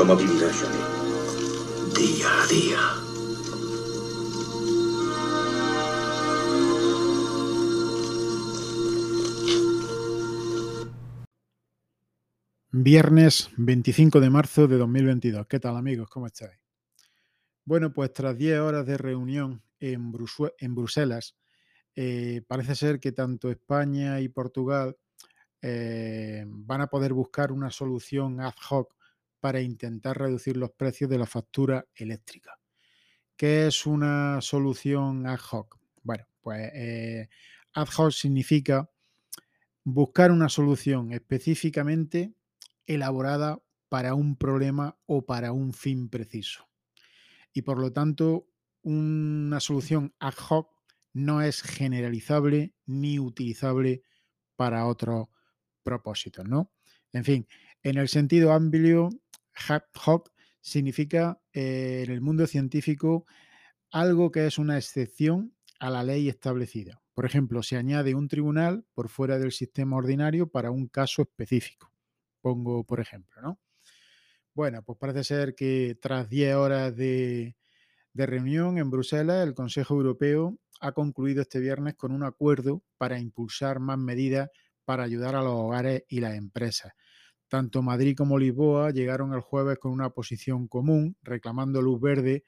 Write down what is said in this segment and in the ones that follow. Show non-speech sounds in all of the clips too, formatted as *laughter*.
A. Viernes 25 de marzo de 2022. ¿Qué tal amigos? ¿Cómo estáis? Bueno, pues tras 10 horas de reunión en, en Bruselas, eh, parece ser que tanto España y Portugal eh, van a poder buscar una solución ad hoc para intentar reducir los precios de la factura eléctrica. ¿Qué es una solución ad hoc? Bueno, pues eh, ad hoc significa buscar una solución específicamente elaborada para un problema o para un fin preciso. Y por lo tanto, una solución ad hoc no es generalizable ni utilizable para otros propósitos, ¿no? En fin, en el sentido amplio, hoc significa eh, en el mundo científico algo que es una excepción a la ley establecida. Por ejemplo, se añade un tribunal por fuera del sistema ordinario para un caso específico pongo por ejemplo, ¿no? Bueno, pues parece ser que tras 10 horas de, reunión en Bruselas, el Consejo Europeo ha concluido este viernes con un acuerdo para impulsar más medidas para ayudar a los hogares y las empresas. Tanto Madrid como Lisboa llegaron el jueves con una posición común, reclamando luz verde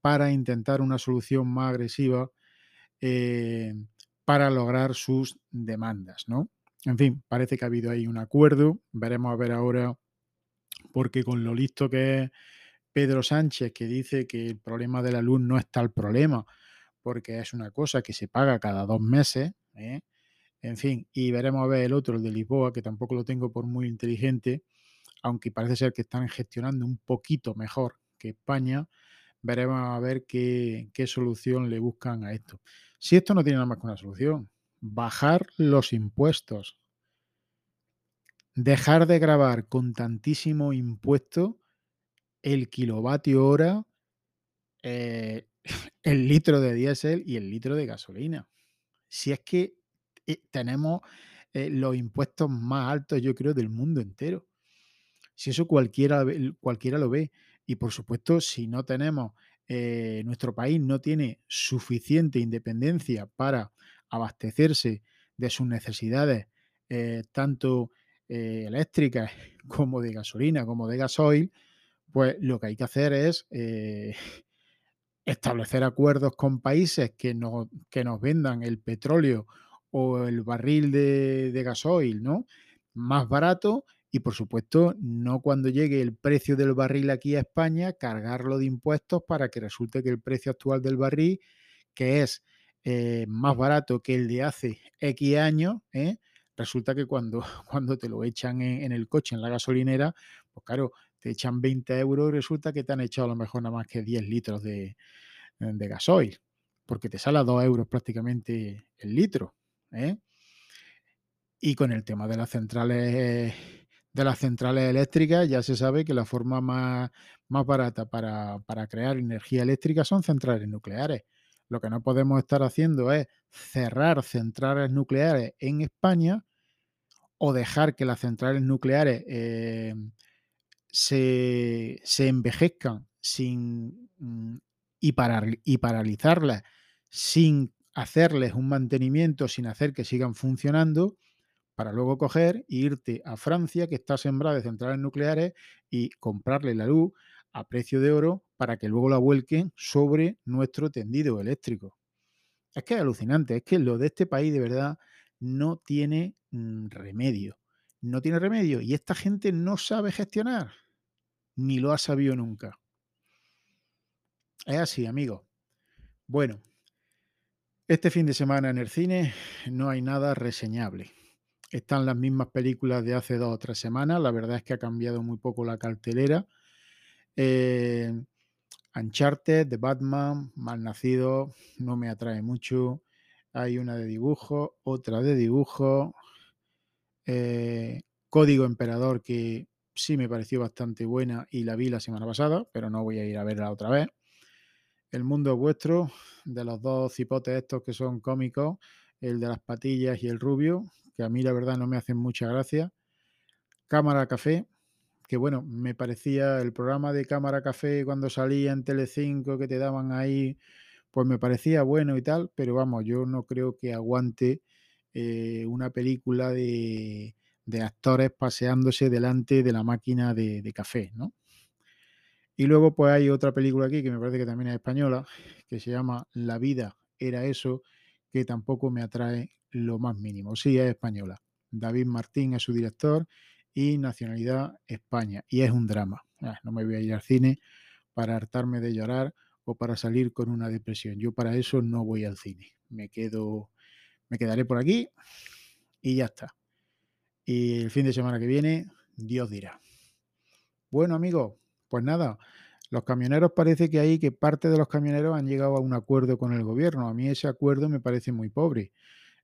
para intentar una solución más agresiva eh, para lograr sus demandas, ¿no? En fin, parece que ha habido ahí un acuerdo. Veremos a ver ahora, porque con lo listo que es Pedro Sánchez, que dice que el problema de la luz no es tal problema, porque es una cosa que se paga cada dos meses. ¿eh? En fin, y veremos a ver el otro, el de Lisboa, que tampoco lo tengo por muy inteligente, aunque parece ser que están gestionando un poquito mejor que España. Veremos a ver qué, solución le buscan a esto. Si esto no tiene nada más que una solución, bajar los impuestos. Dejar de grabar con tantísimo impuesto el kilovatio hora, eh, *laughs* el litro de diésel y el litro de gasolina. Si es que eh, tenemos eh, los impuestos más altos, yo creo, del mundo entero. Si eso cualquiera, cualquiera lo ve. Y por supuesto, si no tenemos, nuestro país no tiene suficiente independencia para abastecerse de sus necesidades, eh, tanto eh, eléctricas *laughs* como de gasolina, como de gasoil, pues lo que hay que hacer es eh, *laughs* establecer acuerdos con países que nos, que nos vendan el petróleo o el barril de, gasoil, ¿no? Más barato y por supuesto no cuando llegue el precio del barril aquí a España cargarlo de impuestos para que resulte que el precio actual del barril, que es eh, más barato que el de hace X años, ¿eh? resulta que cuando, *laughs* cuando te lo echan en, el coche, en la gasolinera, pues claro, te echan 20 euros y resulta que te han echado a lo mejor nada más que 10 litros de, de gasoil, porque te sale a 2 euros prácticamente el litro. ¿Eh? Y con el tema de las centrales de las centrales eléctricas, ya se sabe que la forma más, más barata para, para crear energía eléctrica son centrales nucleares. Lo que no podemos estar haciendo es cerrar centrales nucleares en España o dejar que las centrales nucleares eh, se, envejezcan sin, mm, y, y paralizarlas sin hacerles un mantenimiento, sin hacer que sigan funcionando, para luego coger e irte a Francia, que está sembrada de centrales nucleares, y comprarle la luz a precio de oro para que luego la vuelquen sobre nuestro tendido eléctrico. Es que es alucinante, es que lo de este país de verdad no tiene mm, remedio. No tiene remedio y esta gente no sabe gestionar, ni lo ha sabido nunca. Es así, amigos. Bueno, este fin de semana en el cine no hay nada reseñable. Están las mismas películas de hace dos o tres semanas. La verdad es que ha cambiado muy poco la cartelera. Eh, Uncharted, de Batman, Malnacido, no me atrae mucho. Hay una de dibujo, otra de dibujo. Eh, Código Emperador, que sí me pareció bastante buena y la vi la semana pasada, pero no voy a ir a verla otra vez. El mundo es vuestro, de los dos cipotes estos que son cómicos, el de las patillas y el rubio, que a mí la verdad no me hacen mucha gracia. Cámara Café, que bueno, me parecía el programa de Cámara Café cuando salía en Telecinco que te daban ahí, pues me parecía bueno y tal, pero vamos, yo no creo que aguante eh, una película de, de actores paseándose delante de la máquina de, de café, ¿no? Y luego pues hay otra película aquí que me parece que también es española, que se llama La vida era eso, que tampoco me atrae lo más mínimo. Sí, es española. David Martín es su director y nacionalidad España. Y es un drama. Ah, no me voy a ir al cine para hartarme de llorar o para salir con una depresión. Yo para eso no voy al cine. Me quedo, me quedaré por aquí y ya está. Y el fin de semana que viene, Dios dirá. Bueno, amigos, pues nada, los camioneros parece que ahí que parte de los camioneros han llegado a un acuerdo con el gobierno. A mí ese acuerdo me parece muy pobre.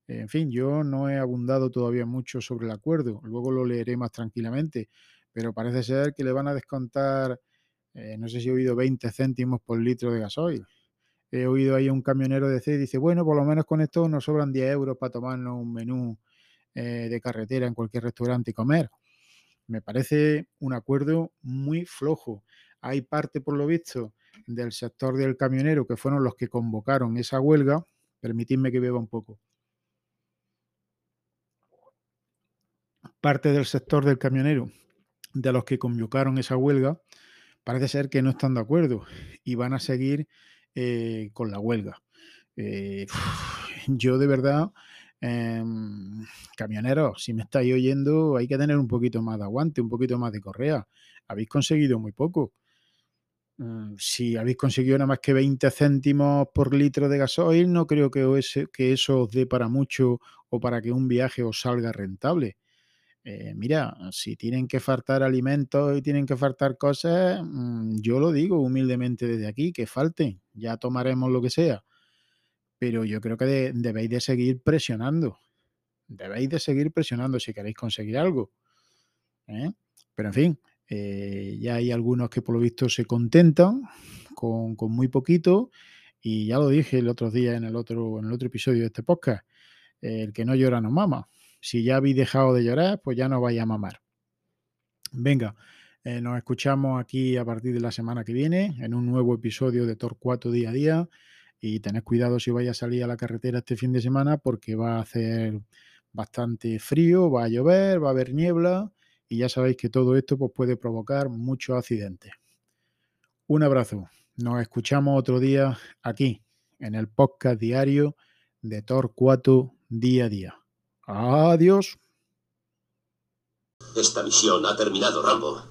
En fin, yo no he abundado todavía mucho sobre el acuerdo, luego lo leeré más tranquilamente, pero parece ser que le van a descontar, eh, no sé si he oído 20 céntimos por litro de gasoil. He oído ahí un camionero decir, dice, bueno, por lo menos con esto nos sobran 10 euros para tomarnos un menú eh, de carretera en cualquier restaurante y comer. Me parece un acuerdo muy flojo. Hay parte, por lo visto, del sector del camionero que fueron los que convocaron esa huelga. Permitidme que beba un poco. parte del sector del camionero de los que convocaron esa huelga parece ser que no están de acuerdo y van a seguir eh, con la huelga. Eh, yo de verdad, eh, camioneros, si me estáis oyendo, hay que tener un poquito más de aguante, un poquito más de correa. Habéis conseguido muy poco. Mm, si habéis conseguido nada más que 20 céntimos por litro de gasoil, no creo que, que eso os dé para mucho o para que un viaje os salga rentable. Eh, mira, si tienen que faltar alimentos y tienen que faltar cosas, mm, yo lo digo humildemente desde aquí, que falten, ya tomaremos lo que sea. Pero yo creo que debéis de seguir presionando. Debéis de seguir presionando si queréis conseguir algo. ¿eh? Pero en fin, eh, ya hay algunos que por lo visto se contentan con, muy poquito. Y ya lo dije el otro día en el otro, en el otro episodio de este podcast. El que no llora no mama. Si ya habéis dejado de llorar, pues ya no vais a mamar. Venga, eh, nos escuchamos aquí a partir de la semana que viene en un nuevo episodio de Torcuato Día a Día. Y tened cuidado si vais a salir a la carretera este fin de semana porque va a hacer bastante frío, va a llover, va a haber niebla y ya sabéis que todo esto pues, puede provocar muchos accidentes. Un abrazo. Nos escuchamos otro día aquí en el podcast diario de Torcuato Día a Día. Adiós. Esta misión ha terminado, Rambo.